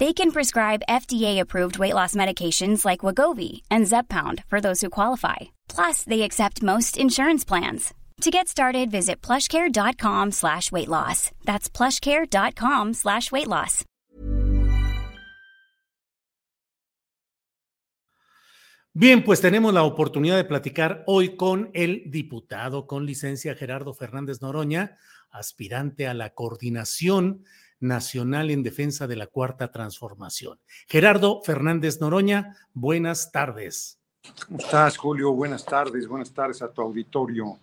They can prescribe FDA-approved weight loss medications like Wagovi and Zepbound for those who qualify. Plus, they accept most insurance plans. To get started, visit plushcare.com slash weight loss. That's plushcare.com slash weight loss. Bien, pues tenemos la oportunidad de platicar hoy con el diputado con licencia Gerardo Fernández Noroña, aspirante a la coordinación nacional en defensa de la cuarta transformación. Gerardo Fernández Noroña, buenas tardes. ¿Cómo estás, Julio? Buenas tardes, buenas tardes a tu auditorio.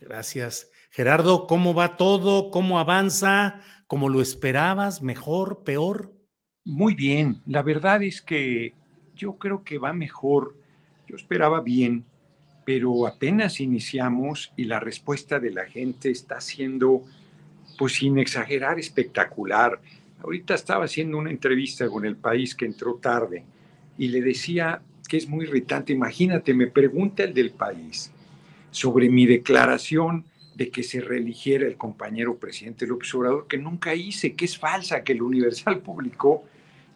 Gracias. Gerardo, ¿cómo va todo? ¿Cómo avanza? ¿Cómo lo esperabas? ¿Mejor? ¿Peor? Muy bien. La verdad es que yo creo que va mejor. Yo esperaba bien, pero apenas iniciamos y la respuesta de la gente está siendo, pues sin exagerar, espectacular. Ahorita estaba haciendo una entrevista con el país que entró tarde y le decía que es muy irritante. Imagínate, me pregunta el del país sobre mi declaración de que se reeligiera el compañero presidente López Obrador, que nunca hice, que es falsa, que el Universal publicó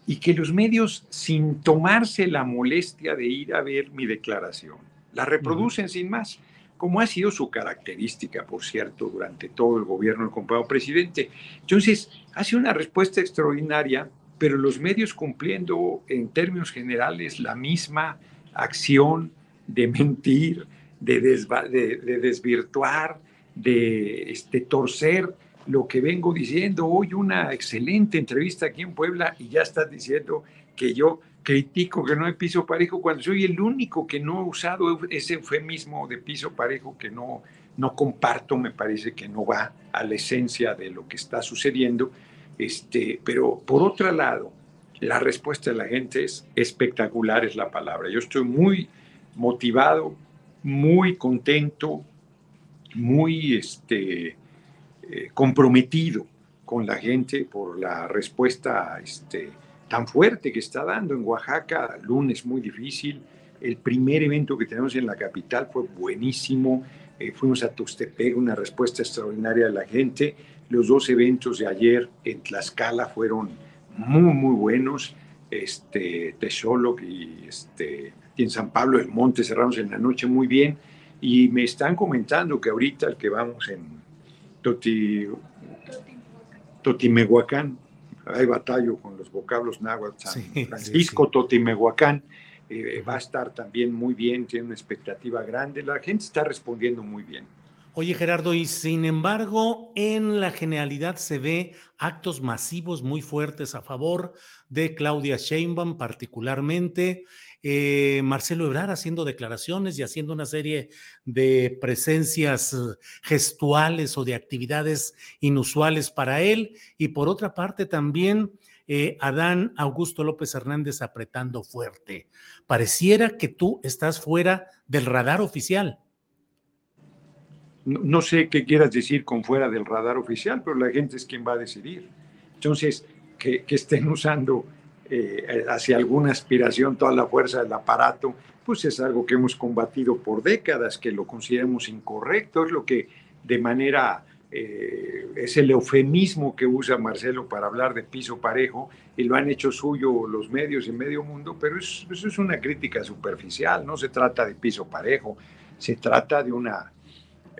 y que los medios, sin tomarse la molestia de ir a ver mi declaración, la reproducen sin más, como ha sido su característica, por cierto, durante todo el gobierno del compañero presidente. Entonces, hace una respuesta extraordinaria, pero los medios cumpliendo en términos generales la misma acción de mentir, de, de, desvirtuar, de este, torcer lo que vengo diciendo. Hoy una excelente entrevista aquí en Puebla y ya estás diciendo que yo critico que no hay piso parejo cuando soy el único que no he usado ese eufemismo de piso parejo que no, no comparto, me parece que no va a la esencia de lo que está sucediendo. Este, pero por otro lado, la respuesta de la gente es espectacular, es la palabra. Yo estoy muy motivado, muy contento, muy este, eh, comprometido con la gente por la respuesta este, tan fuerte que está dando en Oaxaca. Lunes muy difícil. El primer evento que tenemos en la capital fue buenísimo. Eh, fuimos a Tustepec, una respuesta extraordinaria de la gente. Los dos eventos de ayer en Tlaxcala fueron muy, muy buenos. Este, Texoloc y este, y en San Pablo del Monte cerramos en la noche muy bien y me están comentando que ahorita el que vamos en Toti, Totimehuacán, hay batallo con los vocablos náhuatl, San Francisco, Totimehuacán, eh, va a estar también muy bien, tiene una expectativa grande, la gente está respondiendo muy bien. Oye Gerardo, y sin embargo, en la generalidad se ve actos masivos muy fuertes a favor de Claudia Sheinbaum particularmente, eh, Marcelo Ebrard haciendo declaraciones y haciendo una serie de presencias eh, gestuales o de actividades inusuales para él. Y por otra parte también eh, Adán Augusto López Hernández apretando fuerte. Pareciera que tú estás fuera del radar oficial. No, sé qué quieras decir con fuera del radar oficial, pero la gente es quien va a decidir. Entonces, que estén usando eh, hacia alguna aspiración toda la fuerza del aparato, pues es algo que hemos combatido por décadas, que lo consideramos incorrecto, es lo que de manera, eh, es el eufemismo que usa Marcelo para hablar de piso parejo, y lo han hecho suyo los medios y medio mundo, pero eso es una crítica superficial, no se trata de piso parejo, se trata de una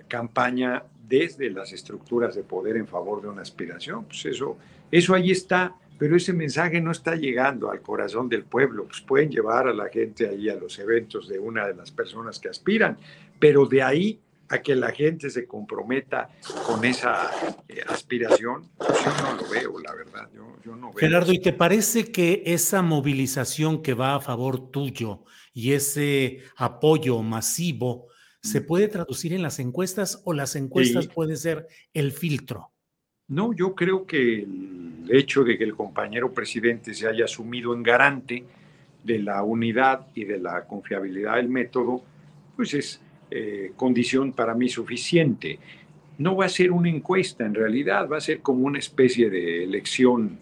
campaña desde las estructuras de poder en favor de una aspiración, pues eso, eso ahí está, pero ese mensaje no está llegando al corazón del pueblo. Pues pueden llevar a la gente ahí a los eventos de una de las personas que aspiran, pero de ahí a que la gente se comprometa con esa eh, aspiración, yo no lo veo, la verdad. Yo, no veo Gerardo, ¿y te parece que esa movilización que va a favor tuyo y ese apoyo masivo se mm. puede traducir en las encuestas o las encuestas pueden ser el filtro? No, yo creo que el hecho de que el compañero presidente se haya asumido en garante de la unidad y de la confiabilidad del método, pues es eh, condición para mí suficiente. No va a ser una encuesta en realidad, va a ser como una especie de elección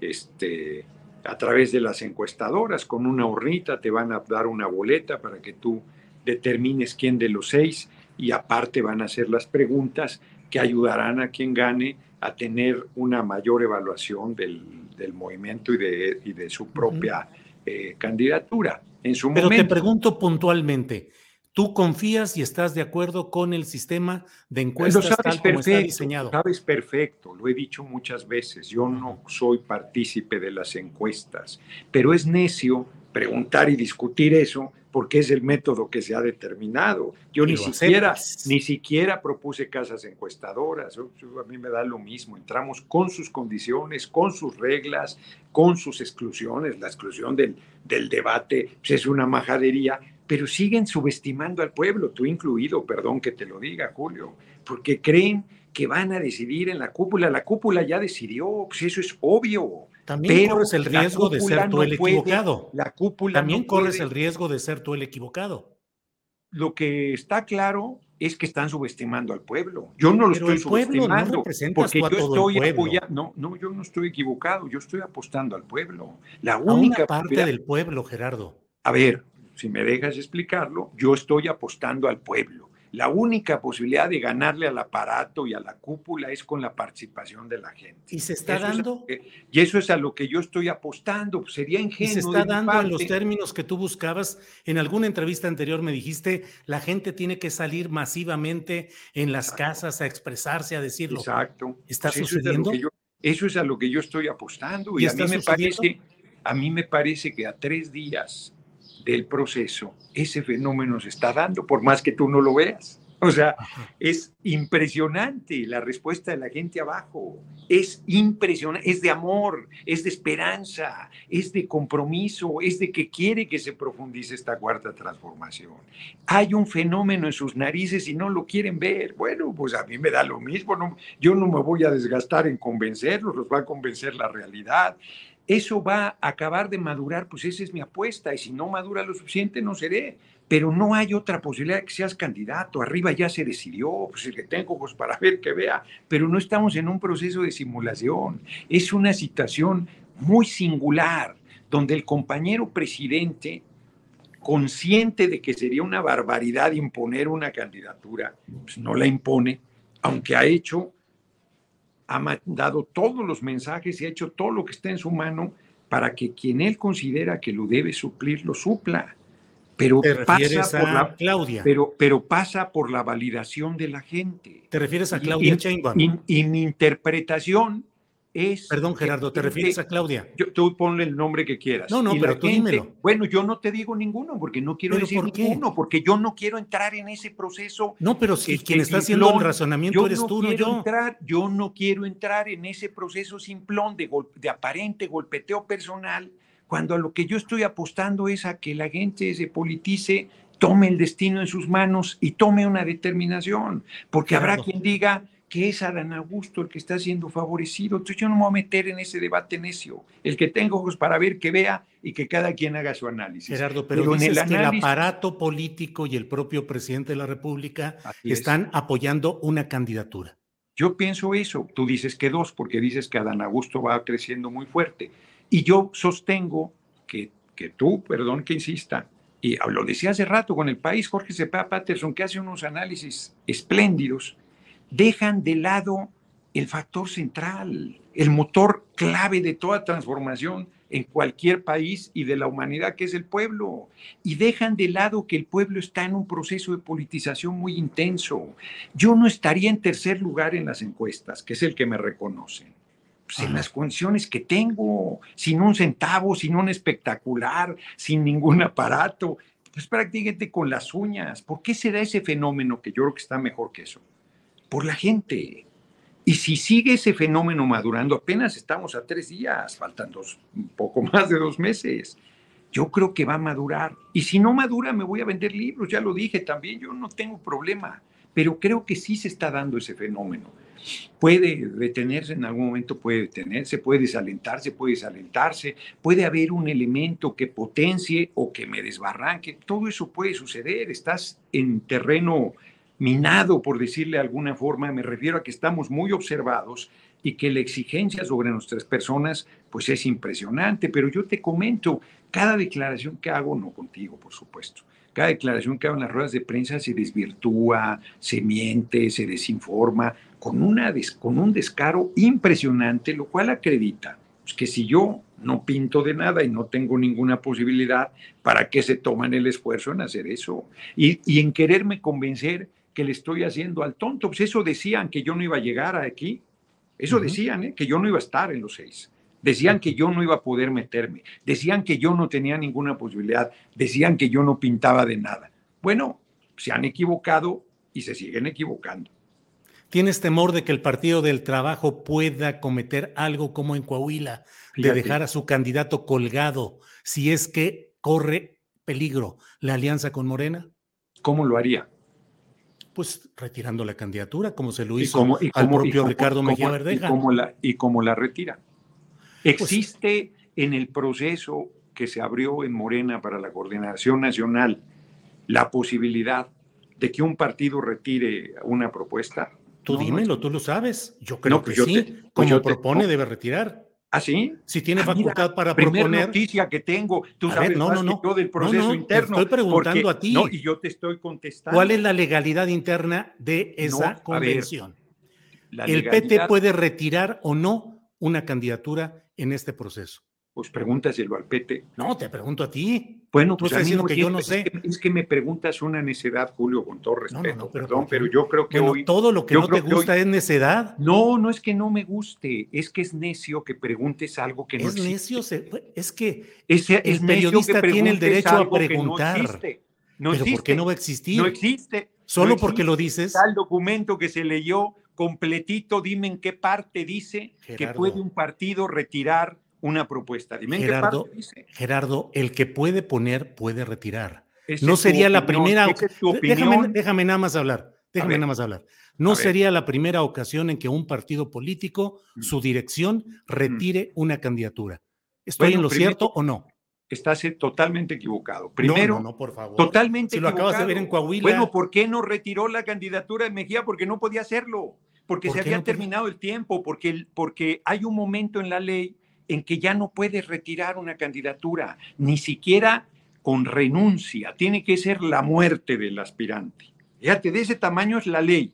este, a través de las encuestadoras, con una hornita te van a dar una boleta para que tú determines quién de los seis y aparte van a hacer las preguntas que ayudarán a quien gane a tener una mayor evaluación del, movimiento y de, y de, su propia eh, candidatura. En su Pero te pregunto puntualmente, ¿tú confías y estás de acuerdo con el sistema de encuestas tal como está diseñado? Sabes perfecto, lo he dicho muchas veces, yo no soy partícipe de las encuestas, pero es necio preguntar y discutir eso porque es el método que se ha determinado. Yo ni siquiera, ni siquiera propuse casas encuestadoras, a mí me da lo mismo, entramos con sus condiciones, con sus reglas, con sus exclusiones, la exclusión del, del debate pues es una majadería, pero siguen subestimando al pueblo, tú incluido, perdón que te lo diga, Julio, porque creen que van a decidir en la cúpula, la cúpula ya decidió, pues eso es obvio. También corres el riesgo de ser tú el equivocado. la cúpula También corres el riesgo de ser tú el equivocado. Lo que está claro es que están subestimando al pueblo. Yo no lo estoy subestimando porque yo estoy apoyando. No, no, yo no estoy equivocado. Yo estoy apostando al pueblo. La única parte del pueblo, Gerardo. A ver, si me dejas explicarlo, yo estoy apostando al pueblo. La única posibilidad de ganarle al aparato y a la cúpula es con la participación de la gente. ¿Y se está dando? y eso es a lo que yo estoy apostando. Sería ingenuo. ¿Y se está dando en los términos que tú buscabas? En alguna entrevista anterior me dijiste, la gente tiene que salir masivamente en las casas a expresarse, a decirlo. Exacto. ¿Está pues sucediendo? Eso es, a lo que yo estoy apostando. Y, a mí me parece, a mí me parece que a tres días del proceso, ese fenómeno se está dando, por más que tú no lo veas. O sea, es impresionante la respuesta de la gente abajo. Es impresionante, es de amor, es de esperanza, es de compromiso, es de que quiere que se profundice esta cuarta transformación. Hay un fenómeno en sus narices y no lo quieren ver. Bueno, pues a mí me da lo mismo. No, yo no me voy a desgastar en convencerlos, los va a convencer la realidad eso va a acabar de madurar, pues esa es mi apuesta, y si no madura lo suficiente, no seré. Pero no hay otra posibilidad de que seas candidato. Arriba ya se decidió, pues el que tengo ojos para ver que vea, pero no estamos en un proceso de simulación. Es una situación muy singular, donde el compañero presidente, consciente de que sería una barbaridad imponer una candidatura, pues no la impone, aunque ha hecho ha mandado todos los mensajes y ha hecho todo lo que está en su mano para que quien él considera que lo debe suplir, lo supla. Pero pasa por la, Claudia. Pero, pero pasa por la validación de la gente. ¿Te refieres a Claudia y, y mi interpretación Perdón, Gerardo, ¿te refieres a Claudia? Yo, tú ponle el nombre que quieras. No, no, pero tú dímelo. Bueno, yo no te digo ninguno, porque no quiero decir ninguno, porque yo no quiero entrar en ese proceso. No, pero si quien está haciendo el razonamiento eres tú, no yo. Entrar, yo no quiero entrar en ese proceso simplón de, de aparente golpeteo personal, cuando a lo que yo estoy apostando es a que la gente se politice, tome el destino en sus manos y tome una determinación, porque habrá quien diga que es Adán Augusto el que está siendo favorecido. Entonces yo no me voy a meter en ese debate necio. El que tengo ojos para ver, que vea y que cada quien haga su análisis. Gerardo, pero, dices el que el aparato político y el propio presidente de la República están apoyando una candidatura. Yo pienso eso. Tú dices que dos, porque dices que Adán Augusto va creciendo muy fuerte. Y yo sostengo que, que tú, perdón que insista, y lo decía hace rato con el país, Jorge Cepeda Patterson, que hace unos análisis espléndidos, dejan de lado el factor central, el motor clave de toda transformación en cualquier país y de la humanidad, que es el pueblo, y dejan de lado que el pueblo está en un proceso de politización muy intenso. Yo no estaría en tercer lugar en las encuestas, que es el que me reconocen. pues, en las condiciones que tengo, sin un centavo, sin un espectacular, sin ningún aparato, pues prácticamente con las uñas. ¿Por qué se da ese fenómeno que yo creo que está mejor que eso? Por la gente. Y si sigue ese fenómeno madurando, apenas estamos a tres días, faltan dos, un poco más de dos meses. Yo creo que va a madurar. Y si no madura, me voy a vender libros, ya lo dije también, yo no tengo problema. Pero creo que sí se está dando ese fenómeno. Puede detenerse en algún momento, puede detenerse, puede desalentarse, puede desalentarse, puede haber un elemento que potencie o que me desbarranque. Todo eso puede suceder. Estás en terreno minado, por decirle de alguna forma. Me refiero a que estamos muy observados y que la exigencia sobre nuestras personas pues es impresionante. Pero yo te comento, cada declaración que hago, no contigo, por supuesto, cada declaración que hago en las ruedas de prensa se desvirtúa, se miente, se desinforma, con, una con un descaro impresionante, lo cual acredita pues, que si yo no pinto de nada y no tengo ninguna posibilidad, ¿para qué se toman el esfuerzo en hacer eso? Y, y en quererme convencer que le estoy haciendo al tonto. Pues eso decían que yo no iba a llegar aquí. Eso decían, ¿eh? que yo no iba a estar en los seis. Decían que yo no iba a poder meterme, decían que yo no tenía ninguna posibilidad, decían que yo no pintaba de nada. Bueno, se han equivocado y se siguen equivocando. ¿Tienes temor de que el Partido del Trabajo pueda cometer algo como en Coahuila, de dejar a su candidato colgado si es que corre peligro la alianza con Morena? ¿Cómo lo haría? Pues retirando la candidatura, como se lo hizo al propio Ricardo Mejía Verdeja. ¿Y cómo la retira? Pues ¿Existe en el proceso que se abrió en Morena para la coordinación nacional la posibilidad de que un partido retire una propuesta? Tú dímelo, tú lo sabes. Yo creo pues que sí. Pues como propone, debe retirar. ¿Ah, sí? Si tiene ah, facultad para proponer. noticia que tengo. Tú sabes no, no, no. del proceso interno. Te estoy preguntando a ti. No, y yo te estoy contestando. ¿Cuál es la legalidad interna de esa convención? ¿El PT puede retirar o no una candidatura en este proceso? Pues pregúntaselo al PT. No, te pregunto a ti. Bueno, pues a mí que yo no sé. Es que, me preguntas una necedad, Julio, con todo respeto. pero, perdón, pero yo creo que hoy. Todo lo que no te gusta es necedad. No, no es que no me guste, es que es necio que preguntes algo que no es necio, es que el periodista tiene el derecho a preguntar. No existe. pero ¿por qué no va a existir? No existe. Solo porque lo dices. el documento que se leyó completito, dime en qué parte dice que puede un partido retirar una propuesta. Dime Gerardo, qué dice. Gerardo, el que puede poner puede retirar. no sería la primera. Déjame, déjame, nada más hablar. Déjame nada más hablar. No sería la primera ocasión en que un partido político, mm. su dirección, mm. retire una candidatura. ¿Estoy en lo cierto o no? Estás totalmente equivocado. Primero, no, por favor. Totalmente si lo acabas de ver en Coahuila. Bueno, ¿por qué no retiró la candidatura de Mejía? Porque no podía hacerlo. Porque se había terminado el tiempo, porque, porque hay un momento en la ley en que ya no puedes retirar una candidatura, ni siquiera con renuncia. Tiene que ser la muerte del aspirante. Fíjate, de ese tamaño es la ley.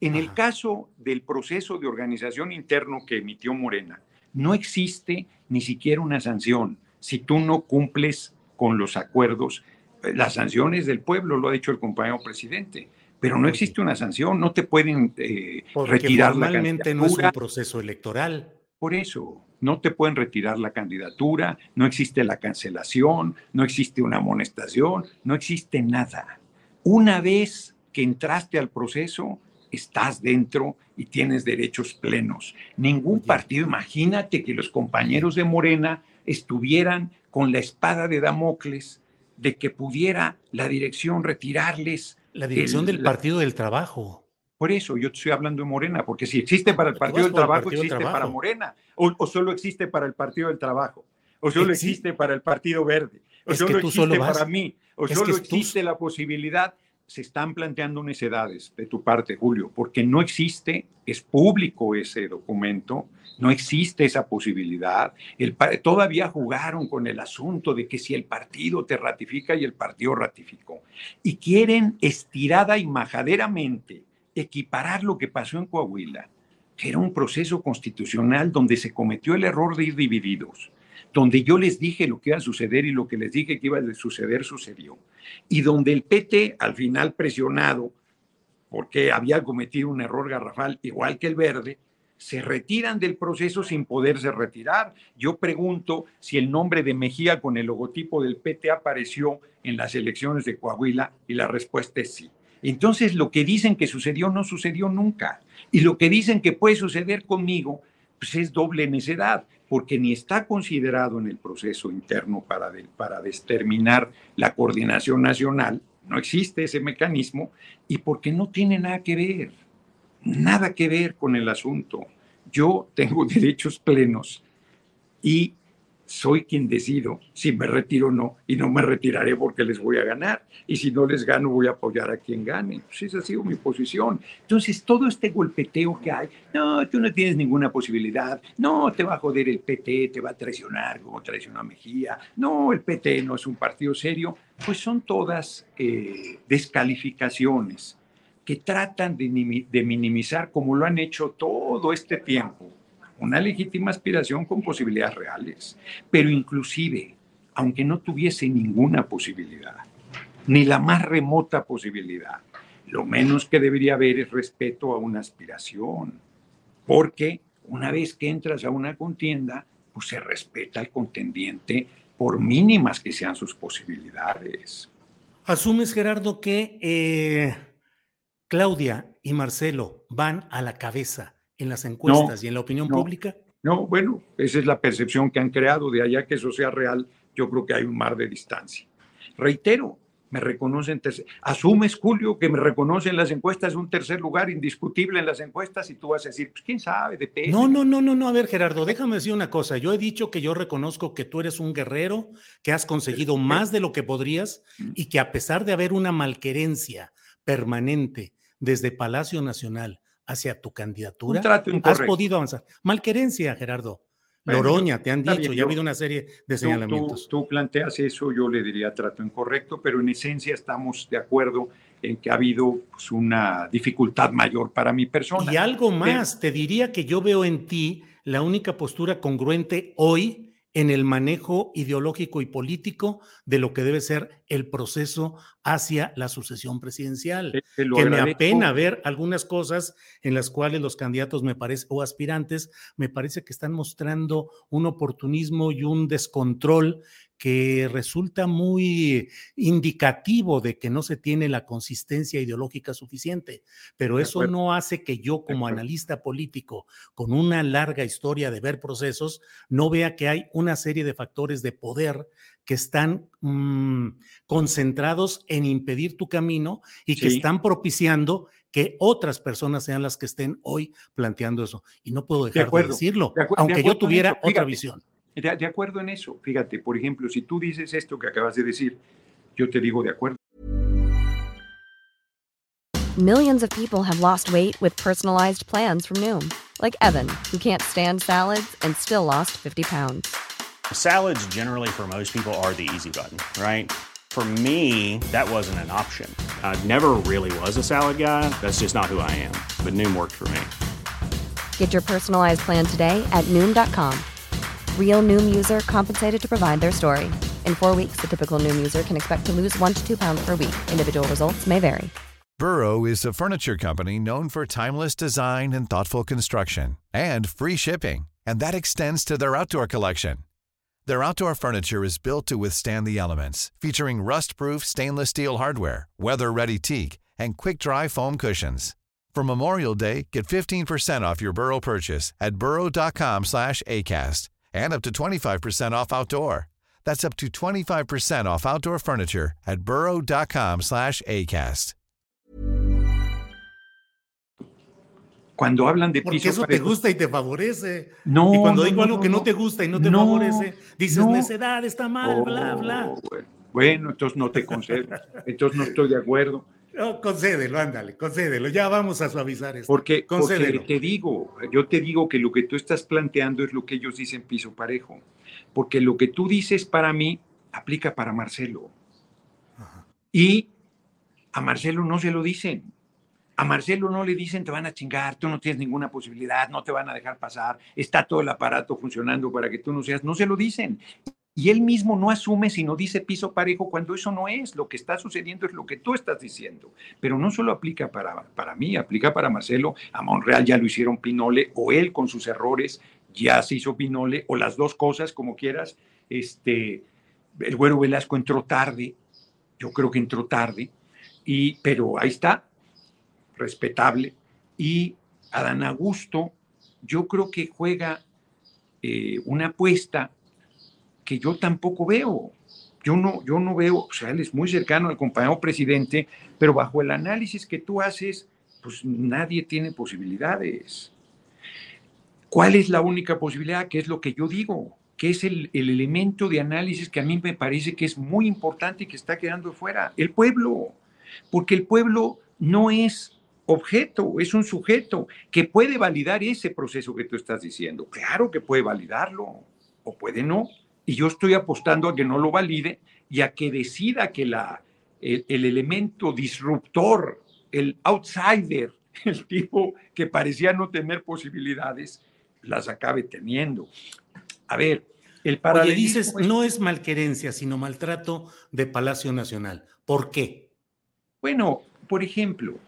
En el caso del proceso de organización interno que emitió Morena, no existe ni siquiera una sanción si tú no cumples con los acuerdos, eh, las sanciones del pueblo, lo ha dicho el compañero presidente, pero no existe una sanción, no te pueden eh, retirar la candidatura. no es un proceso electoral. Por eso, no te pueden retirar la candidatura, no existe la cancelación, no existe una amonestación, no existe nada. Una vez que entraste al proceso, estás dentro y tienes derechos plenos. Ningún partido, imagínate que los compañeros de Morena estuvieran con la espada de Damocles de que pudiera la dirección retirarles. La dirección del Partido del Trabajo. Por eso yo estoy hablando de Morena, porque si existe para el Partido del Trabajo, existe para Morena, o, solo existe para el Partido del Trabajo, o solo existe para el Partido Verde, o solo existe para mí, o solo existe la posibilidad se están planteando necedades de tu parte, Julio, porque no existe, es público ese documento, no existe esa posibilidad. El, todavía jugaron con el asunto de que si el partido te ratifica y el partido ratificó. Y quieren estirada y majaderamente equiparar lo que pasó en Coahuila, que era un proceso constitucional donde se cometió el error de ir divididos donde yo les dije lo que iba a suceder y lo que les dije que iba a suceder sucedió. Y donde el PT, al final presionado, porque había cometido un error garrafal, igual que el verde, se retiran del proceso sin poderse retirar. Yo pregunto si el nombre de Mejía con el logotipo del PT apareció en las elecciones de Coahuila y la respuesta es sí. Entonces, lo que dicen que sucedió no sucedió nunca. Y lo que dicen que puede suceder conmigo, pues es doble necedad, porque ni está considerado en el proceso interno para, para determinar la coordinación nacional, no existe ese mecanismo, y porque no tiene nada que ver nada que ver con el asunto. Yo tengo derechos plenos y soy quien decido si me retiro o no, y no me retiraré porque les voy a ganar, y si no les gano voy a apoyar a quien gane. Pues esa ha sido mi posición. Entonces, todo este golpeteo que hay, no, tú no tienes ninguna posibilidad, no, te va a joder el PT, te va a traicionar como traicionó a Mejía, no, el PT no es un partido serio, pues son todas eh, descalificaciones que tratan de, minimizar, como lo han hecho todo este tiempo, una legítima aspiración con posibilidades reales, pero inclusive, aunque no tuviese ninguna posibilidad, ni la más remota posibilidad, lo menos que debería haber es respeto a una aspiración, porque una vez que entras a una contienda, pues se respeta al contendiente por mínimas que sean sus posibilidades. Asumes, Gerardo, que eh, Claudia y Marcelo van a la cabeza en las encuestas y en la opinión pública? No, bueno, esa es la percepción que han creado. De allá que eso sea real, yo creo que hay un mar de distancia. Reitero, me reconocen, asumes, Julio, que me reconocen las encuestas un tercer lugar indiscutible en las encuestas y tú vas a decir, pues quién sabe, depende. No, no, no, no, no, a ver, Gerardo, déjame decir una cosa. Yo he dicho que yo reconozco que tú eres un guerrero, que has conseguido más de lo que podrías mm. y que a pesar de haber una malquerencia permanente desde Palacio Nacional hacia tu candidatura, has podido avanzar. Malquerencia, Gerardo. Loroña, te han dicho, ya ha habido una serie de señalamientos. Tú, planteas eso, yo le diría trato incorrecto, pero en esencia estamos de acuerdo en que ha habido pues, una dificultad mayor para mi persona. Y algo más, te diría que yo veo en ti la única postura congruente hoy en el manejo ideológico y político de lo que debe ser el proceso hacia la sucesión presidencial. que me apena ver algunas cosas en las cuales los candidatos me parece o aspirantes me parece que están mostrando un oportunismo y un descontrol que resulta muy indicativo de que no se tiene la consistencia ideológica suficiente, pero eso no hace que yo como analista político, con una larga historia de ver procesos, no vea que hay una serie de factores de poder que están mm, concentrados en impedir tu camino y que están propiciando que otras personas sean las que estén hoy planteando eso. Y no puedo dejar de, decirlo, aunque yo tuviera otra visión. De, de acuerdo en eso. Fíjate, por ejemplo, si tú dices esto que acabas de decir, yo te digo de acuerdo. Millions of people have lost weight with personalized plans from Noom, like Evan, who can't stand salads and still lost 50 pounds. Salads generally for most people are the easy button, right? For me, that wasn't an option. I never really was a salad guy. That's just not who I am. But Noom worked for me. Get your personalized plan today at Noom.com. Real Noom user compensated to provide their story. In four weeks, the typical Noom user can expect to lose one to two pounds per week. Individual results may vary. Burrow is a furniture company known for timeless design and thoughtful construction and free shipping, and that extends to their outdoor collection. Their outdoor furniture is built to withstand the elements, featuring rust-proof stainless steel hardware, weather-ready teak, and quick-dry foam cushions. For Memorial Day, get 15% off your Burrow purchase at burrow.com slash ACAST and up to 25% off outdoor. That's up to 25% off outdoor furniture at burrow.com slash ACAST. Cuando hablan de Porque eso te gusta y te favorece. No. Y cuando digo algo que no te gusta y no te favorece, dices necedad, está mal, bla, bla. Oh, bueno, entonces no te concedo. entonces no estoy de acuerdo. No, concédelo, ándale, concédelo. Ya vamos a suavizar esto. Porque, porque, te digo, yo te digo que lo que tú estás planteando es lo que ellos dicen piso parejo. Porque lo que tú dices para mí aplica para Marcelo. Y a Marcelo no se lo dicen. A Marcelo no le dicen te van a chingar, tú no tienes ninguna posibilidad, no te van a dejar pasar, está todo el aparato funcionando para que tú no seas. No se lo dicen. Y él mismo no asume sino dice piso parejo cuando eso no es. Lo que está sucediendo es lo que tú estás diciendo. Pero no solo aplica para, para mí, aplica para Marcelo. A Monreal ya lo hicieron Pinole o él con sus errores ya se hizo Pinole o las dos cosas como quieras. Este, el güero Velasco entró tarde. Yo creo que entró tarde. Y, pero ahí está, respetable. Y Adán Augusto, yo creo que juega eh, una apuesta que yo tampoco veo. Yo no, yo no veo, o sea, él es muy cercano al compañero presidente, pero bajo el análisis que tú haces, pues nadie tiene posibilidades. ¿Cuál es la única posibilidad? Que es lo que yo digo, que es el, el, elemento de análisis que a mí me parece que es muy importante y que está quedando fuera. El pueblo, porque el pueblo no es objeto, es un sujeto que puede validar ese proceso que tú estás diciendo. Claro que puede validarlo, o puede no y yo estoy apostando a que no lo valide y a que decida que la, el, elemento disruptor, el outsider, el tipo que parecía no tener posibilidades, las acabe teniendo. A ver, el paralelismo... Oye, dices, no es malquerencia, sino maltrato de Palacio Nacional. ¿Por qué? Bueno, por ejemplo,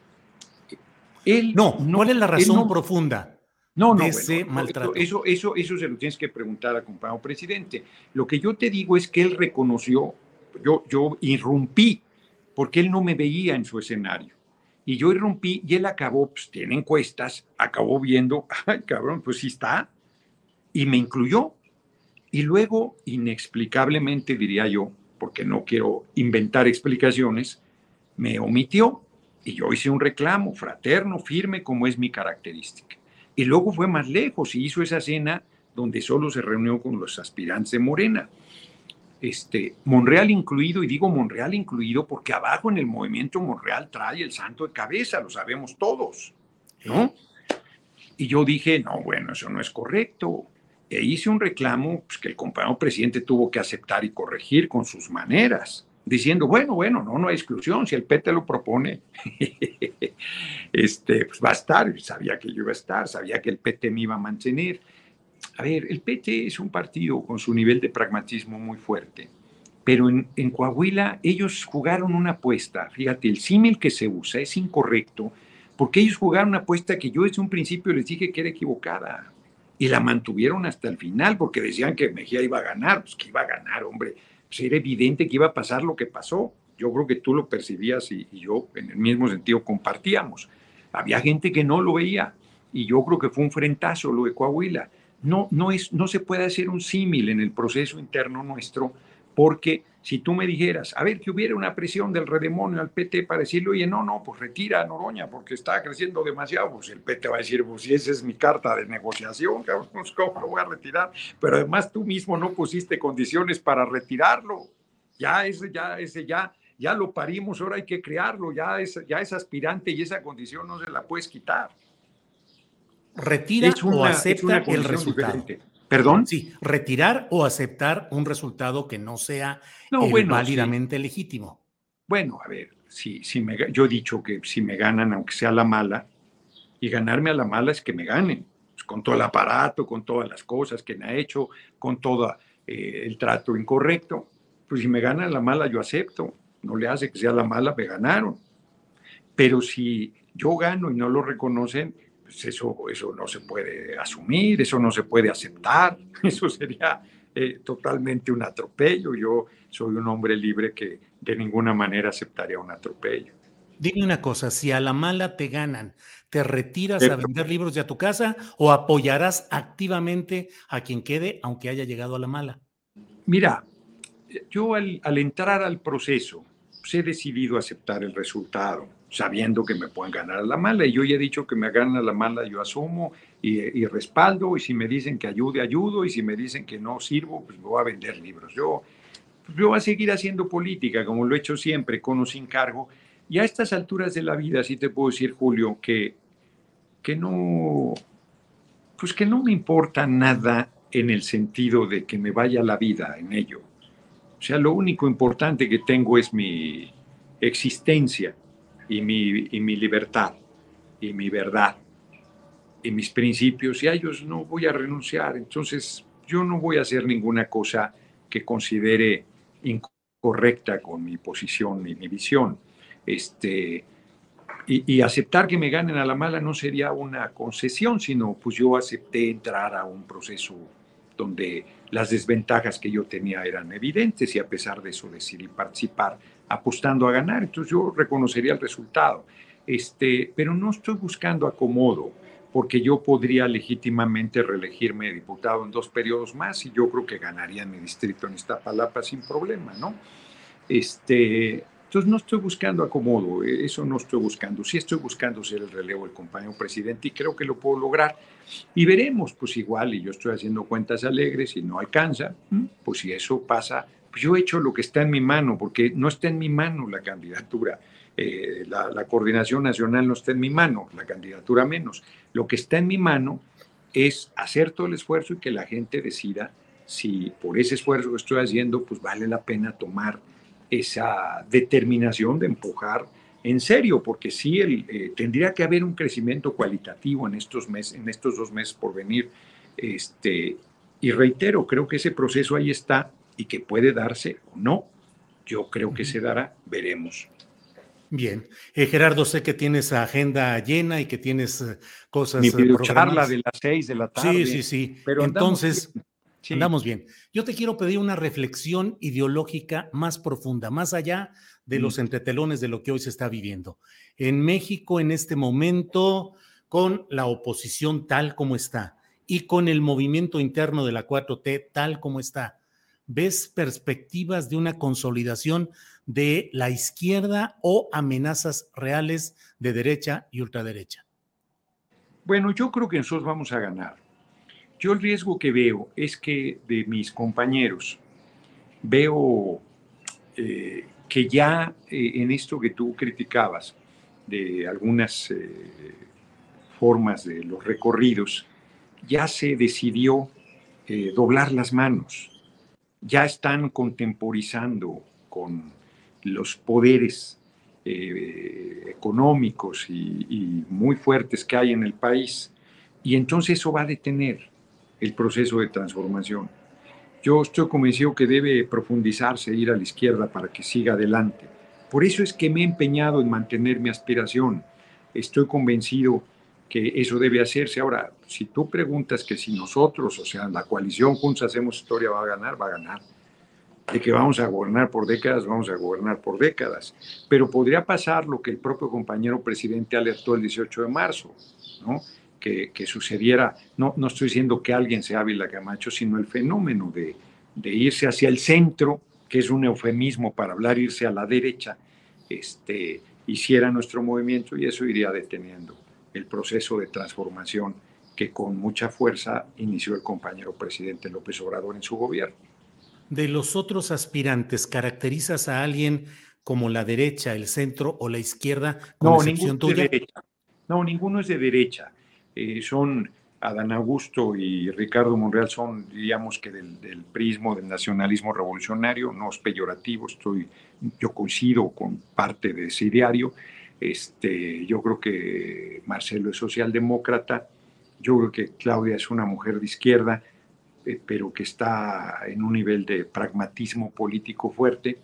él... No, ¿cuál es la razón profunda? No, no, ese maltrato. Eso, eso, eso se lo tienes que preguntar al compañero presidente. Lo que yo te digo es que él reconoció, yo, yo irrumpí, porque él no me veía en su escenario. Y yo irrumpí y él acabó, pues tiene encuestas, acabó viendo, ay cabrón, pues sí está, y me incluyó. Y luego, inexplicablemente, diría yo, porque no quiero inventar explicaciones, me omitió y yo hice un reclamo fraterno, firme, como es mi característica. Y luego fue más lejos y hizo esa cena donde solo se reunió con los aspirantes de Morena. Este, Monreal incluido, y digo Monreal incluido porque abajo en el movimiento Monreal trae el santo de cabeza, lo sabemos todos, ¿no? Y yo dije, no, bueno, eso no es correcto. E hice un reclamo pues, que el compañero presidente tuvo que aceptar y corregir con sus maneras diciendo, bueno, bueno, no, no hay exclusión, si el PT lo propone, este, pues va a estar, sabía que yo iba a estar, sabía que el PT me iba a mantener. A ver, el PT es un partido con su nivel de pragmatismo muy fuerte, pero en, en Coahuila ellos jugaron una apuesta, fíjate, el símil que se usa es incorrecto, porque ellos jugaron una apuesta que yo desde un principio les dije que era equivocada. Y la mantuvieron hasta el final, porque decían que Mejía iba a ganar, pues que iba a ganar, hombre pues era evidente que iba a pasar lo que pasó. Yo creo que tú lo percibías y, yo en el mismo sentido compartíamos. Había gente que no lo veía y yo creo que fue un frentazo lo de Coahuila. No, no, es, no se puede hacer un símil en el proceso interno nuestro porque si tú me dijeras, a ver, que hubiera una presión del redemonio al PT para decirle, oye, no, no, pues retira a Noroña porque está creciendo demasiado, pues el PT va a decir, pues si esa es mi carta de negociación, pues, ¿cómo lo voy a retirar? Pero además tú mismo no pusiste condiciones para retirarlo. Ya ese, ya, ese, ya, ya lo parimos, ahora hay que crearlo, ya es, ya es aspirante y esa condición no se la puedes quitar. Retira o acepta el resultado. ¿Perdón? Sí, retirar o aceptar un resultado que no sea eh, válidamente legítimo. Bueno, a ver, si, si me, yo he dicho que si me ganan, aunque sea la mala, y ganarme a la mala es que me ganen, pues, con todo el aparato, con todas las cosas que me ha hecho, con todo eh, el trato incorrecto, pues si me ganan la mala yo acepto, no le hace que sea la mala, me ganaron. Pero si yo gano y no lo reconocen, pues eso, eso no se puede asumir, eso no se puede aceptar, eso sería eh, totalmente un atropello. Yo soy un hombre libre que de ninguna manera aceptaría un atropello. Dime una cosa, si a la mala te ganan, ¿te retiras a vender libros de a tu casa o apoyarás activamente a quien quede aunque haya llegado a la mala? Mira, yo al, al entrar al proceso, pues he decidido aceptar el resultado sabiendo que me pueden ganar a la mala. Y yo ya he dicho que me ganan a la mala, yo asumo y, respaldo. Y si me dicen que ayude, ayudo. Y si me dicen que no sirvo, pues me voy a vender libros. Yo, pues yo voy a seguir haciendo política, como lo he hecho siempre, con o sin cargo. Y a estas alturas de la vida, sí te puedo decir, Julio, que, que no, pues que no me importa nada en el sentido de que me vaya la vida en ello. O sea, lo único importante que tengo es mi existencia y mi, y mi libertad y mi verdad y mis principios y a ellos no voy a renunciar. Entonces yo no voy a hacer ninguna cosa que considere incorrecta con mi posición y mi visión. Este, y, aceptar que me ganen a la mala no sería una concesión, sino pues yo acepté entrar a un proceso donde las desventajas que yo tenía eran evidentes y a pesar de eso decidí participar apostando a ganar. Entonces yo reconocería el resultado. Este, pero no estoy buscando acomodo porque yo podría legítimamente reelegirme diputado en dos periodos más y yo creo que ganaría mi distrito en Iztapalapa sin problema, ¿no? Este, entonces no estoy buscando acomodo, eso no estoy buscando. Sí estoy buscando ser el relevo del compañero presidente y creo que lo puedo lograr. Y veremos, pues igual, y yo estoy haciendo cuentas alegres y no alcanza, pues si eso pasa, pues yo he hecho lo que está en mi mano, porque no está en mi mano la candidatura. Eh, la, la, coordinación nacional no está en mi mano, la candidatura menos. Lo que está en mi mano es hacer todo el esfuerzo y que la gente decida si por ese esfuerzo que estoy haciendo, pues vale la pena tomar esa determinación de empujar en serio, porque sí el, eh, tendría que haber un crecimiento cualitativo en estos, meses, en estos dos meses por venir. Este, y reitero, creo que ese proceso ahí está y que puede darse o no. Yo creo que se dará, veremos. Bien. Eh, Gerardo, sé que tienes agenda llena y que tienes eh, cosas. Mi charla de las seis de la tarde. Sí, sí, sí. Pero Entonces, Andamos bien. Yo te quiero pedir una reflexión ideológica más profunda, más allá de los mm. entretelones de lo que hoy se está viviendo. En México, en este momento, con la oposición tal como está y con el movimiento interno de la 4T tal como está, ¿ves perspectivas de una consolidación de la izquierda o amenazas reales de derecha y ultraderecha? Bueno, yo creo que nosotros vamos a ganar yo el riesgo que veo es que de mis compañeros veo eh, que ya eh, en esto que tú criticabas, de algunas eh, formas de los recorridos, ya se decidió doblar las manos, ya están contemporizando con los poderes económicos y muy fuertes que hay en el país, y entonces eso va a detener el proceso de transformación. Yo estoy convencido que debe profundizarse, ir a la izquierda para que siga adelante. Por eso es que me he empeñado en mantener mi aspiración. Estoy convencido que eso debe hacerse. Ahora, si tú preguntas que si nosotros, o sea, la coalición juntos hacemos historia, va a ganar, va a ganar. De que vamos a gobernar por décadas, vamos a gobernar por décadas. Pero podría pasar lo que el propio compañero presidente alertó el 18 de marzo, ¿no? que, sucediera, no, no estoy diciendo que alguien sea Ávila Camacho, sino el fenómeno de, de, irse hacia el centro, que es un eufemismo para hablar irse a la derecha, este, hiciera nuestro movimiento y eso iría deteniendo el proceso de transformación que con mucha fuerza inició el compañero presidente López Obrador en su gobierno. De los otros aspirantes, ¿caracterizas a alguien como la derecha, el centro o la izquierda? no, ninguno Es de derecha. No, ninguno es de derecha. Eh, son Adán Augusto y Ricardo Monreal son, diríamos que del, del, prismo del nacionalismo revolucionario, no es peyorativo, estoy, yo coincido con parte de ese ideario. Este, yo creo que Marcelo es socialdemócrata, yo creo que Claudia es una mujer de izquierda, eh, pero que está en un nivel de pragmatismo político fuerte,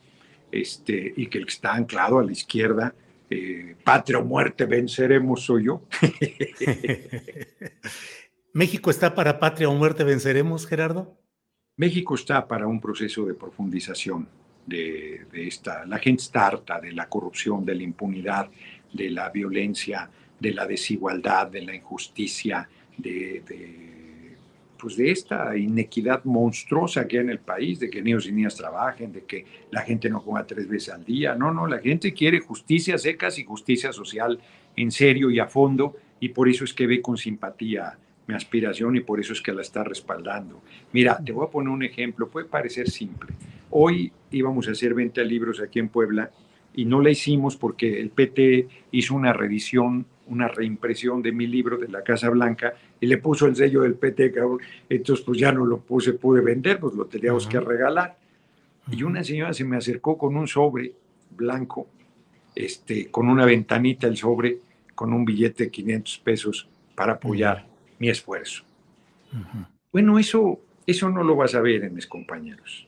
este, y que está anclado a la izquierda eh, patria o muerte, venceremos, soy yo. ¿México está para patria o muerte, venceremos, Gerardo? México está para un proceso de profundización de, esta. La gente está harta de la corrupción, de la impunidad, de la violencia, de la desigualdad, de la injusticia, de pues de esta inequidad monstruosa que hay en el país, de que niños y niñas trabajen, de que la gente no coma tres veces al día. No, no, la gente quiere justicia secas y justicia social en serio y a fondo, y por eso es que ve con simpatía mi aspiración y por eso es que la está respaldando. Mira, te voy a poner un ejemplo, puede parecer simple. Hoy íbamos a hacer venta de libros aquí en Puebla y no la hicimos porque el PT hizo una reedición, una reimpresión de mi libro de la Casa Blanca y le puso el sello del PT, entonces pues ya no lo puse, pude vender, pues lo teníamos que regalar. Y una señora se me acercó con un sobre blanco, este, con una ventanita el sobre, con un billete de 500 pesos para apoyar mi esfuerzo. Bueno, eso, eso no lo vas a ver en mis compañeros.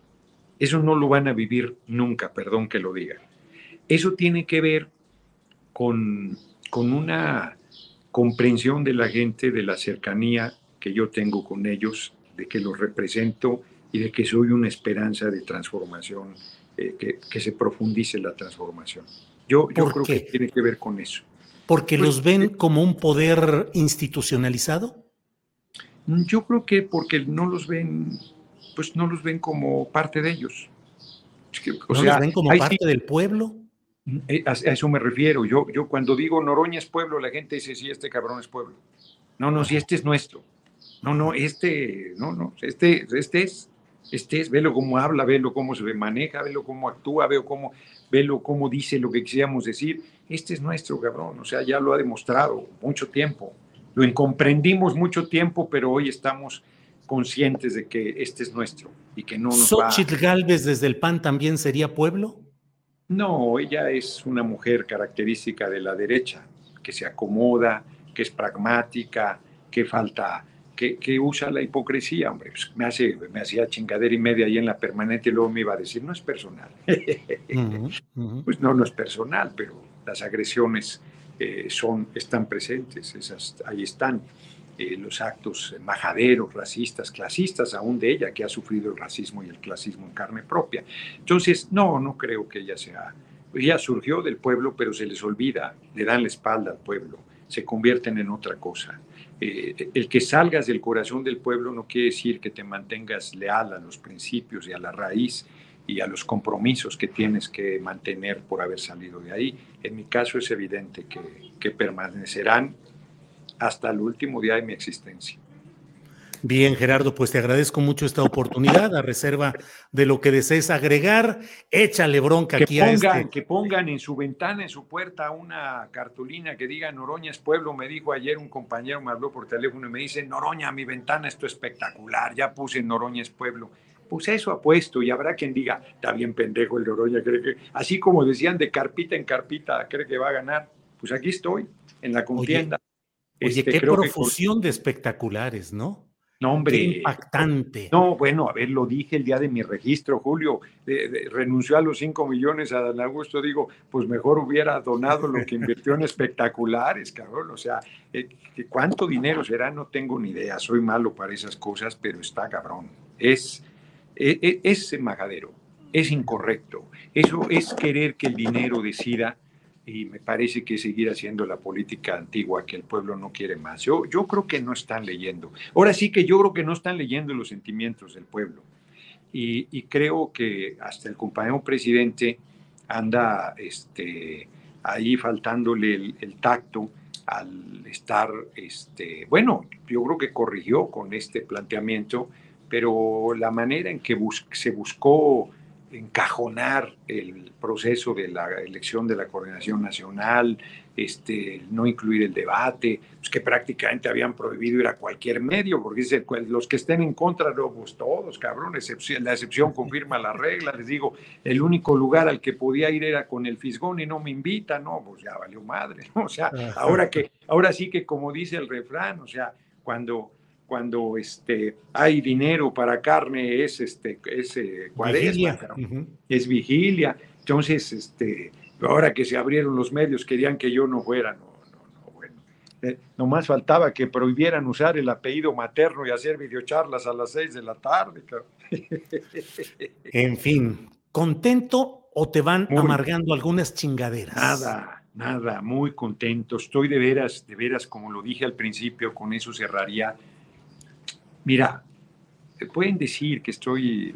Eso no lo van a vivir nunca, perdón que lo diga. Eso tiene que ver con, con una comprensión de la gente, de la cercanía que yo tengo con ellos, de que los represento y de que soy una esperanza de transformación, eh, que, se profundice la transformación. Yo, yo creo que tiene que ver con eso. ¿Porque pues, los ven eh, como un poder institucionalizado? Yo creo que porque no los ven, pues no los ven como parte de ellos. o ¿No los ven como parte del pueblo? Eh, a, eso me refiero. Yo, yo cuando digo Noroña es pueblo, la gente dice, sí, este cabrón es pueblo. No, no, si este es nuestro. No, no, este, no, no, este, este es, este es, velo cómo habla, velo cómo se maneja, velo cómo actúa, velo cómo, velo cómo dice lo que quisiéramos decir. Este es nuestro cabrón, o sea, ya lo ha demostrado mucho tiempo. Lo incomprendimos mucho tiempo, pero hoy estamos conscientes de que este es nuestro y que no nos ¿Xochitl Galvez desde el PAN también sería pueblo? No, ella es una mujer característica de la derecha, que se acomoda, que es pragmática, que falta que, usa la hipocresía, hombre. Pues, me, hace, me hacía chingadera y media ahí en la permanente y luego me iba a decir, no es personal. Pues no, no es personal, pero las agresiones eh, son, están presentes, esas, ahí están. Eh, los actos majaderos, racistas, clasistas, aún de ella, que ha sufrido el racismo y el clasismo en carne propia. Entonces, no, no creo que ella sea, ella surgió del pueblo, pero se les olvida, le dan la espalda al pueblo, se convierten en otra cosa. Eh, el que salgas del corazón del pueblo no quiere decir que te mantengas leal a los principios y a la raíz y a los compromisos que tienes que mantener por haber salido de ahí. En mi caso es evidente que, que permanecerán hasta el último día de mi existencia. Bien, Gerardo, pues te agradezco mucho esta oportunidad, a reserva de lo que desees agregar. Échale bronca aquí a este. Que pongan en su ventana, en su puerta, una cartulina que diga Noroña es pueblo. Me dijo ayer un compañero, me habló por teléfono y me dice, Noroña, mi ventana, esto es espectacular, ya puse Noroña es pueblo. Pues eso apuesto y habrá quien diga, está bien pendejo el Noroña, cree que, así como decían de carpita en carpita, cree que va a ganar. Pues aquí estoy, en la contienda. Oye, este, qué profusión de espectaculares, ¿no? No, hombre. impactante. No, bueno, a ver, lo dije el día de mi registro, Julio. renunció a los 5 millones a Dan Augusto. Digo, pues mejor hubiera donado lo que invirtió en espectaculares, cabrón. O sea, eh, ¿cuánto dinero será? No tengo ni idea. Soy malo para esas cosas, pero está cabrón. Es, es, e, es majadero. Es incorrecto. Eso es querer que el dinero decida y me parece que seguir haciendo la política antigua que el pueblo no quiere más. Yo, yo creo que no están leyendo. Ahora sí que yo creo que no están leyendo los sentimientos del pueblo. Y, creo que hasta el compañero presidente anda este, ahí faltándole el, tacto al estar, este, bueno, yo creo que corrigió con este planteamiento, pero la manera en que se buscó encajonar el proceso de la elección de la coordinación nacional, este, no incluir el debate, pues que prácticamente habían prohibido ir a cualquier medio, porque dice, los que estén en contra, no, pues todos, cabrón, la excepción confirma la regla, les digo, el único lugar al que podía ir era con el fisgón y no me invita, no, pues ya valió madre, o sea, ahora que, ahora sí que como dice el refrán, o sea, cuando cuando este, hay dinero para carne es, este, es eh, cuaresma, es vigilia. Entonces, este, ahora que se abrieron los medios, querían que yo no fuera. No, no, no, bueno. Eh, nomás faltaba que prohibieran usar el apellido materno y hacer videocharlas a las seis de la tarde. en fin, ¿contento o te van amargando algunas chingaderas? Nada, nada, muy contento. Estoy de veras, de veras, como lo dije al principio, con eso cerraría Mira, pueden decir que estoy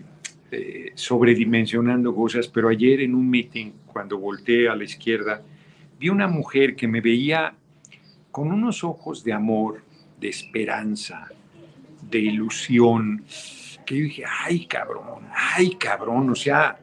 eh, sobredimensionando cosas, pero ayer en un meeting, cuando volteé a la izquierda, vi una mujer que me veía con unos ojos de amor, de esperanza, de ilusión, que yo dije, ay cabrón, ay cabrón, o sea,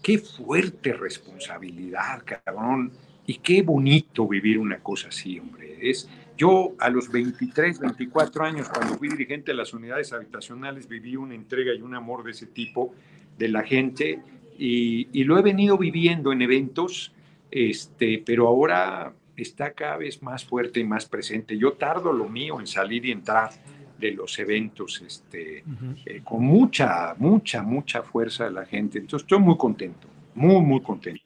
qué fuerte responsabilidad, cabrón, y qué bonito vivir una cosa así, hombre. Es, yo a los 23, 24 años, cuando fui dirigente de las unidades habitacionales, viví una entrega y un amor de ese tipo de la gente y, lo he venido viviendo en eventos, este, pero ahora está cada vez más fuerte y más presente. Yo tardo lo mío en salir y entrar de los eventos este, eh, con mucha, mucha, mucha fuerza de la gente. Entonces estoy muy contento, muy, muy contento.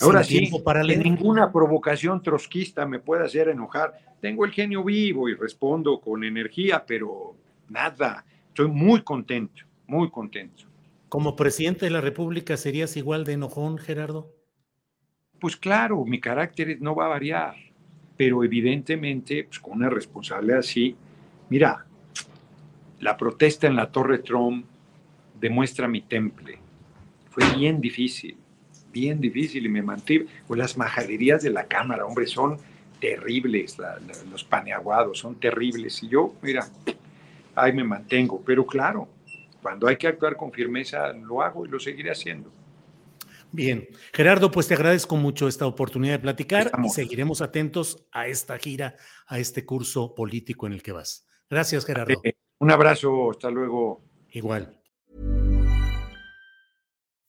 Ahora sí, para ninguna provocación trotskista me puede hacer enojar. Tengo el genio vivo y respondo con energía, pero nada, estoy muy contento, muy contento. ¿Como presidente de la República serías igual de enojón, Gerardo? Pues claro, mi carácter no va a variar, pero evidentemente, pues con una responsabilidad así, mira, la protesta en la Torre Trump demuestra mi temple. Fue bien difícil, bien difícil y me mantuve. Pues las majaderías de la Cámara, hombre, son terribles, los paneaguados son terribles. Y yo, mira, ahí me mantengo. Pero claro, cuando hay que actuar con firmeza, lo hago y lo seguiré haciendo. Bien, Gerardo, pues te agradezco mucho esta oportunidad de platicar y seguiremos atentos a esta gira, a este curso político en el que vas. Gracias, Gerardo. Eh, un abrazo, hasta luego. Igual.